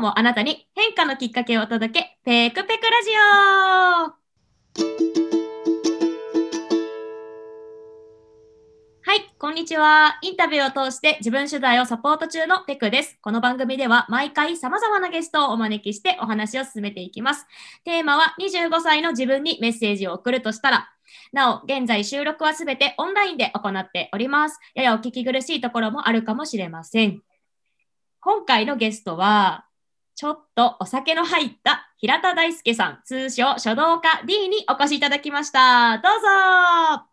日もあなたに変化のきっかけをお届け、ペクペクラジオはい、こんにちは。インタビューを通して自分取材をサポート中のペクです。この番組では毎回様々なゲストをお招きしてお話を進めていきます。テーマは25歳の自分にメッセージを送るとしたら、なお、現在収録はすべてオンラインで行っております。ややお聞き苦しいところもあるかもしれません。今回のゲストは、ちょっとお酒の入った平田大輔さん、通称書道家 D にお越しいただきました。どうぞ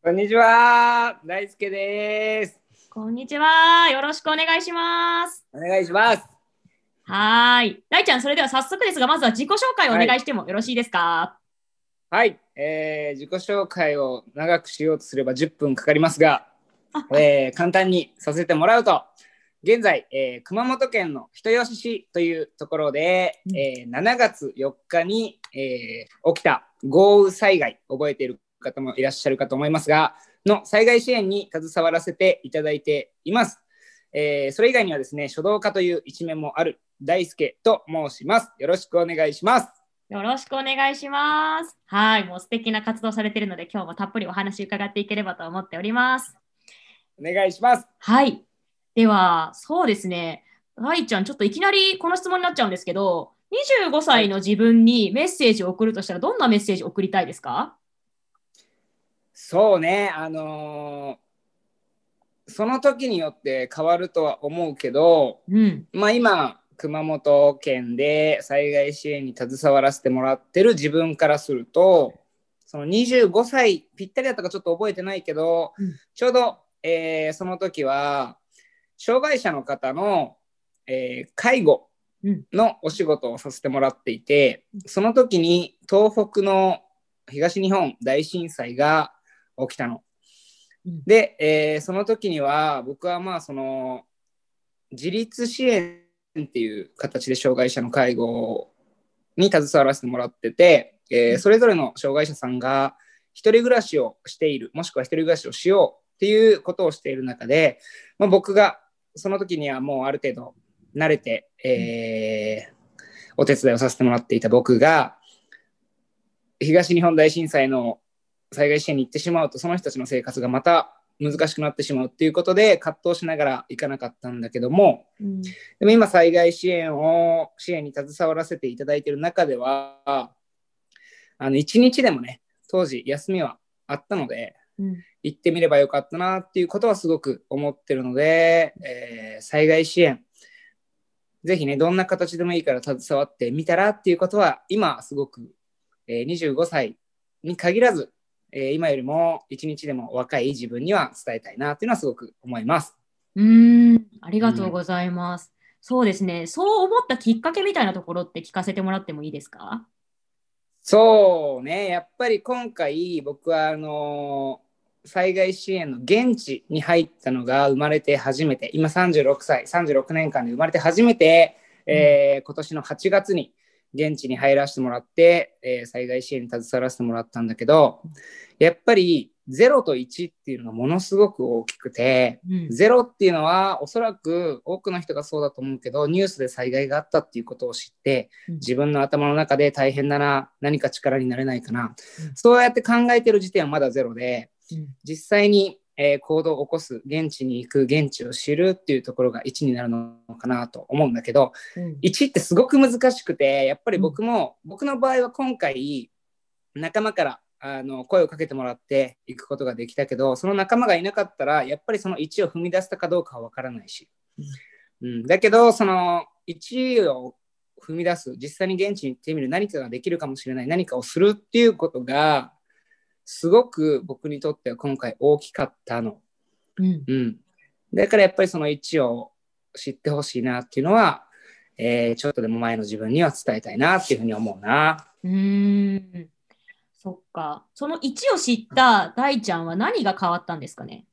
こんにちは、大輔です。こんにちは。よろしくお願いします。お願いします。はーい。大ちゃん、それでは早速ですが、まずは自己紹介をお願いしてもよろしいですか、はい、えー自己紹介を長くしようとすれば10分かかりますが、あえー簡単にさせてもらうと、現在、えー熊本県の人吉市というところで、うんえー7月4日に、えー起きた豪雨災害、覚えている方もいらっしゃるかと思いますが、の災害支援に携わらせていただいています。えーそれ以外にはですね、書道家という一面もある大輔と申します。よろしくお願いします。よろしくお願いします。はい。もう素敵な活動されているので、今日もたっぷりお話伺っていければと思っております。お願いします。はい。では、そうですね。大ちゃん、ちょっといきなりこの質問になっちゃうんですけど、25歳の自分にメッセージを送るとしたら、どんなメッセージを送りたいですか？そうね、あのーその時によって変わるとは思うけど、うん。まあ今、熊本県で災害支援に携わらせてもらってる自分からすると、その25歳ぴったりだったかちょっと覚えてないけど、うんちょうど、えーその時は、障害者の方の、えー介護うん。のお仕事をさせてもらっていて、その時に東北の東日本大震災が起きたの。うん。で、えーその時には僕はまあその自立支援っていう形で障害者の介護に携わらせてもらってて、えーそれぞれの障害者さんが一人暮らしをしているもしくは一人暮らしをしようっていうことをしている中で、まあ、僕がその時にはもうある程度慣れて、えーお手伝いをさせてもらっていた僕が東日本大震災の災害支援に行ってしまうとその人たちの生活がまた難しくなってしまうっていうことで葛藤しながら行かなかったんだけどもうん。でも今災害支援を支援に携わらせていただいている中ではあの一日でもね当時休みはあったのでうん。行ってみればよかったなっていうことはすごく思ってるので、えー災害支援ぜひねどんな形でもいいから携わってみたらっていうことは今すごく、えー25歳に限らず、えー今よりも一日でも若い自分には伝えたいなっていうのはすごく思います。うーん。ありがとうございます。そうですね。そう思ったきっかけみたいなところって聞かせてもらってもいいですか？そうね、やっぱり今回僕はあの災害支援の現地に入ったのが生まれて初めて、今36歳、36年間で生まれて初めて、えー今年の8月に現地に入らせてもらって、えー災害支援に携わらせてもらったんだけど、やっぱり0と1っていうのがものすごく大きくて、うん。ゼロっていうのはおそらく多くの人がそうだと思うけどニュースで災害があったっていうことを知ってうん。自分の頭の中で大変だな何か力になれないかな、うん。そうやって考えてる時点はまだゼロでうん実際に、えー行動を起こす現地に行く現地を知るっていうところが1になるのかなと思うんだけどうん。1ってすごく難しくてやっぱり僕も、僕の場合は今回仲間からあの声をかけてもらっていくことができたけどその仲間がいなかったらやっぱりその1を踏み出したかどうかは分からないし、うん、だけどその1を踏み出す実際に現地に行ってみる何かができるかもしれない何かをするっていうことがすごく僕にとっては今回大きかったの。うん。うん、だからやっぱりその1を知ってほしいなっていうのは、えーちょっとでも前の自分には伝えたいなっていうふうに思うな。うーん。そっか。その1を知った大ちゃんは何が変わったんですかね？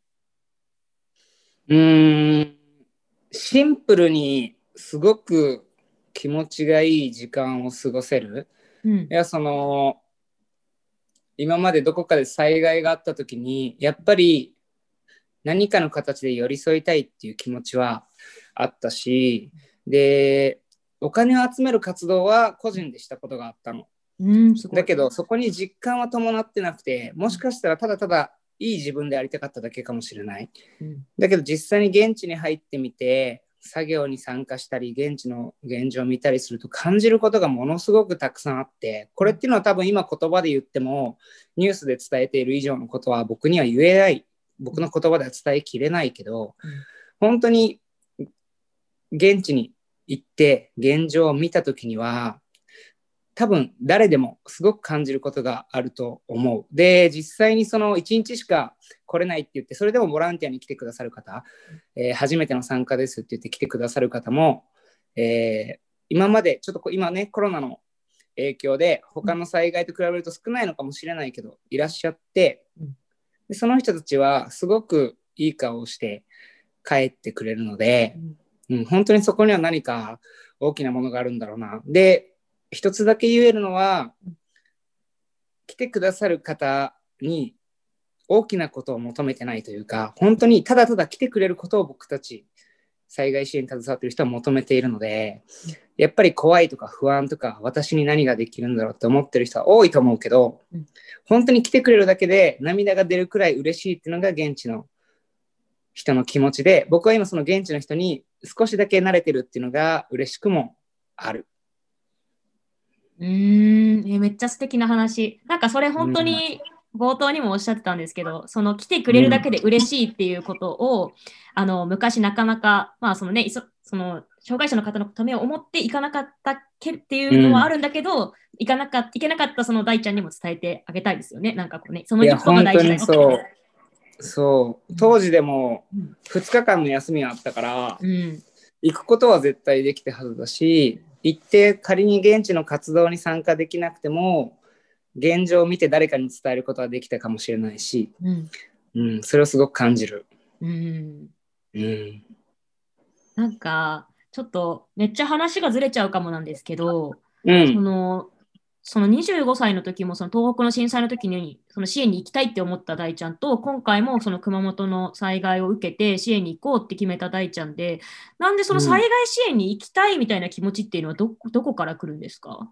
うーんシンプルにすごく気持ちがいい時間を過ごせる。うんい。やその今までどこかで災害があった時にやっぱり何かの形で寄り添いたいっていう気持ちはあったしでお金を集める活動は個人でしたことがあったの。うん。だけど、そこに実感は伴ってなくて、もしかしたらただただいい自分でありたかっただけかもしれない。うんだけど実際に現地に入ってみて、作業に参加したり、現地の現状を見たりすると感じることがものすごくたくさんあって、これっていうのは多分今言葉で言っても、ニュースで伝えている以上のことは僕には言えない、僕の言葉では伝えきれないけど、本当に現地に行って現状を見た時には多分誰でもすごく感じることがあると思う。で実際にその1日しか来れないって言ってそれでもボランティアに来てくださる方、えー初めての参加ですって言って来てくださる方も、えー今までちょっとこう今ねコロナの影響で他の災害と比べると少ないのかもしれないけどいらっしゃってうんでその人たちはすごくいい顔をして帰ってくれるので、うん、本当にそこには何か大きなものがあるんだろうな。で、一つだけ言えるのは、来てくださる方に大きなことを求めてないというか、本当にただただ来てくれることを僕たち、災害支援に携わっている人は求めているので、やっぱり怖いとか不安とか、私に何ができるんだろうって思ってる人は多いと思うけどうん、本当に来てくれるだけで涙が出るくらい嬉しいっていうのが現地の人の気持ちで、僕は今その現地の人に少しだけ慣れてるっていうのが嬉しくもある。うーん、えめっちゃ素敵な話。なんかそれ本当に冒頭にもおっしゃってたんですけど、その来てくれるだけで嬉しいっていうことを、あの昔なかなか、まあそのね、いそその障害者の方のためを思っていかなかったけっていうのはあるんだけど、いかなかいけなかったその大ちゃんにも伝えてあげたいですよね。なんかこうね、そのいや、ことが大事だよにそう。そう。当時でもうん2日間の休みがあったから、うん。行くことは絶対できたはずだし、行って仮に現地の活動に参加できなくても、現状を見て誰かに伝えることはできたかもしれないし、うん。うん、それをすごく感じる。うん。うん。なんか、ちょっとめっちゃ話がずれちゃうかもなんですけど、うそん。のその25歳の時もその東北の震災の時にその支援に行きたいって思った大ちゃんと今回もその熊本の災害を受けて支援に行こうって決めた大ちゃんでなんでその災害支援に行きたいみたいな気持ちっていうのはど,、どこから来るんですか、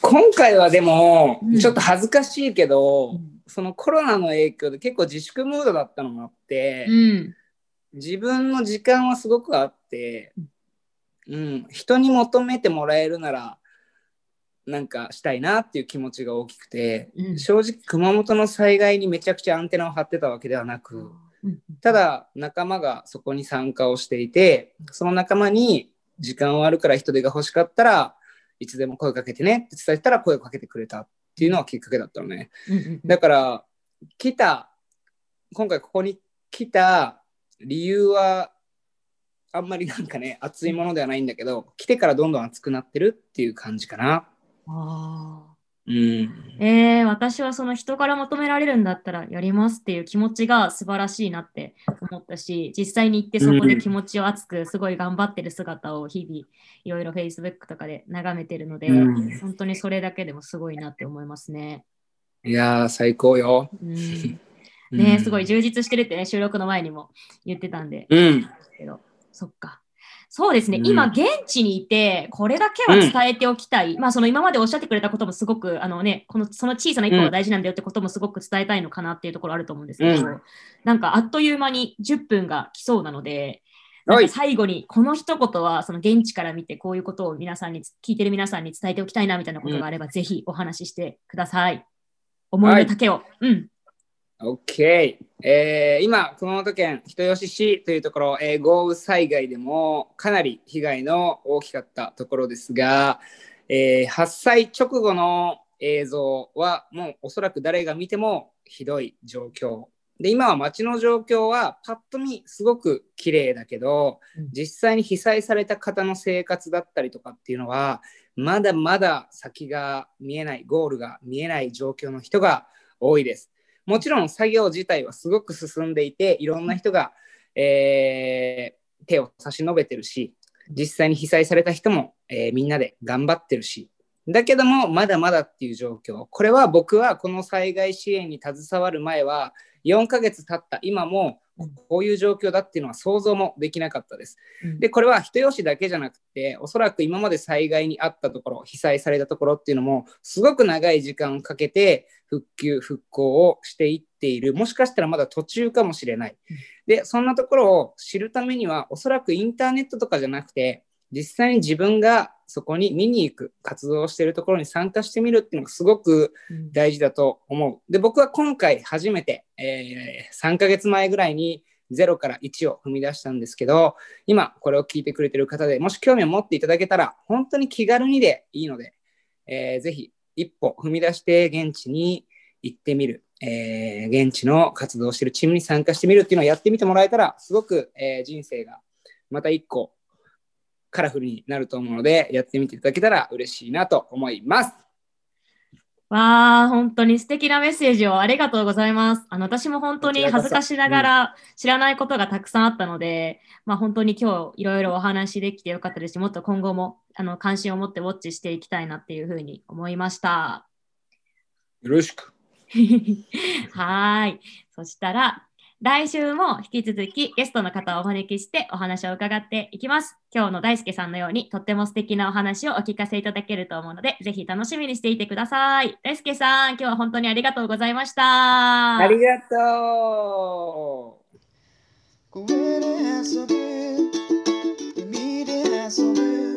今回はでもうん、ちょっと恥ずかしいけど、うん。そのコロナの影響で結構自粛ムードだったのもあって、うん。自分の時間はすごくあって、うん、人に求めてもらえるならなんかしたいなっていう気持ちが大きくて、うん正直熊本の災害にめちゃくちゃアンテナを張ってたわけではなく、うんただ仲間がそこに参加をしていてその仲間に時間はあるから人手が欲しかったらいつでも声かけてねって伝えたら声をかけてくれたっていうのはきっかけだったのね。うんうんだから来た今回ここに来た理由はあんまりなんかね熱いものではないんだけど来てからどんどん熱くなってるっていう感じかな。あうん、ーえー、私はその人から求められるんだったらやりますっていう気持ちが素晴らしいなって思ったし実際に行ってそこで気持ちを熱くすごい頑張ってる姿を日々いろいろ Facebook とかで眺めてるので、うん。本当にそれだけでもすごいなって思いますね。いやー最高よ。うん、うん。ねすごい充実してるってね収録の前にも言ってたんで。うん。けどそっか。そうですね、うん。今、現地にいて、これだけは伝えておきたい、まあ、その今までおっしゃってくれたこともすごく、あのね、このその小さな一歩が大事なんだよってこともすごく伝えたいのかなっていうところあると思うんですけど、うん。なんかあっという間に10分が来そうなので、最後にこの一言はその現地から見てこういうことを皆さんに聞いてる皆さんに伝えておきたいなみたいなことがあれば、ぜひお話ししてください。思いの丈を。うん。OK、えー今、熊本県人吉市というところ、えー豪雨災害でもかなり被害の大きかったところですが、えー発災直後の映像はもうおそらく誰が見てもひどい状況。で今は街の状況はパッと見すごく綺麗だけど、うん実際に被災された方の生活だったりとかっていうのはまだまだ先が見えないゴールが見えない状況の人が多いです。もちろん作業自体はすごく進んでいていろんな人が、えー手を差し伸べてるし実際に被災された人も、えーみんなで頑張ってるし。だけどもまだまだっていう状況。これは僕はこの災害支援に携わる前は4ヶ月経った今もこういう状況だっていうのは想像もできなかったです。うんで、これは人吉だけじゃなくて、おそらく今まで災害にあったところ、被災されたところっていうのも、すごく長い時間をかけて復旧、復興をしていっている。もしかしたらまだ途中かもしれない。で、そんなところを知るためには、おそらくインターネットとかじゃなくて、実際に自分がそこに見に行く、活動しているところに参加してみるっていうのがすごくうん大事だと思う。で、僕は今回初めて、えー3ヶ月前ぐらいに0から1を踏み出したんですけど、今これを聞いてくれてる方でもし興味を持っていただけたら、本当に気軽にでいいので、えーぜひ一歩踏み出して現地に行ってみる。えー現地の活動しているチームに参加してみるっていうのをやってみてもらえたら、すごく、えー人生がまた一個カラフルになると思うので、やってみていただけたら嬉しいなと思います。わあ、本当に素敵なメッセージをありがとうございます。あの、私も本当に恥ずかしながら知らないことがたくさんあったので、まあ本当に今日いろいろお話できてよかったですし、もっと今後もあの関心を持ってウォッチしていきたいなっていうふうに思いました。よろしく。はーい。そしたら、来週も引き続きゲストの方をお招きしてお話を伺っていきます。今日の大輔さんのようにとっても素敵なお話をお聞かせいただけると思うので、ぜひ楽しみにしていてください。大輔さん、今日は本当にありがとうございました。ありがとう。で遊ぶ、海で遊ぶ。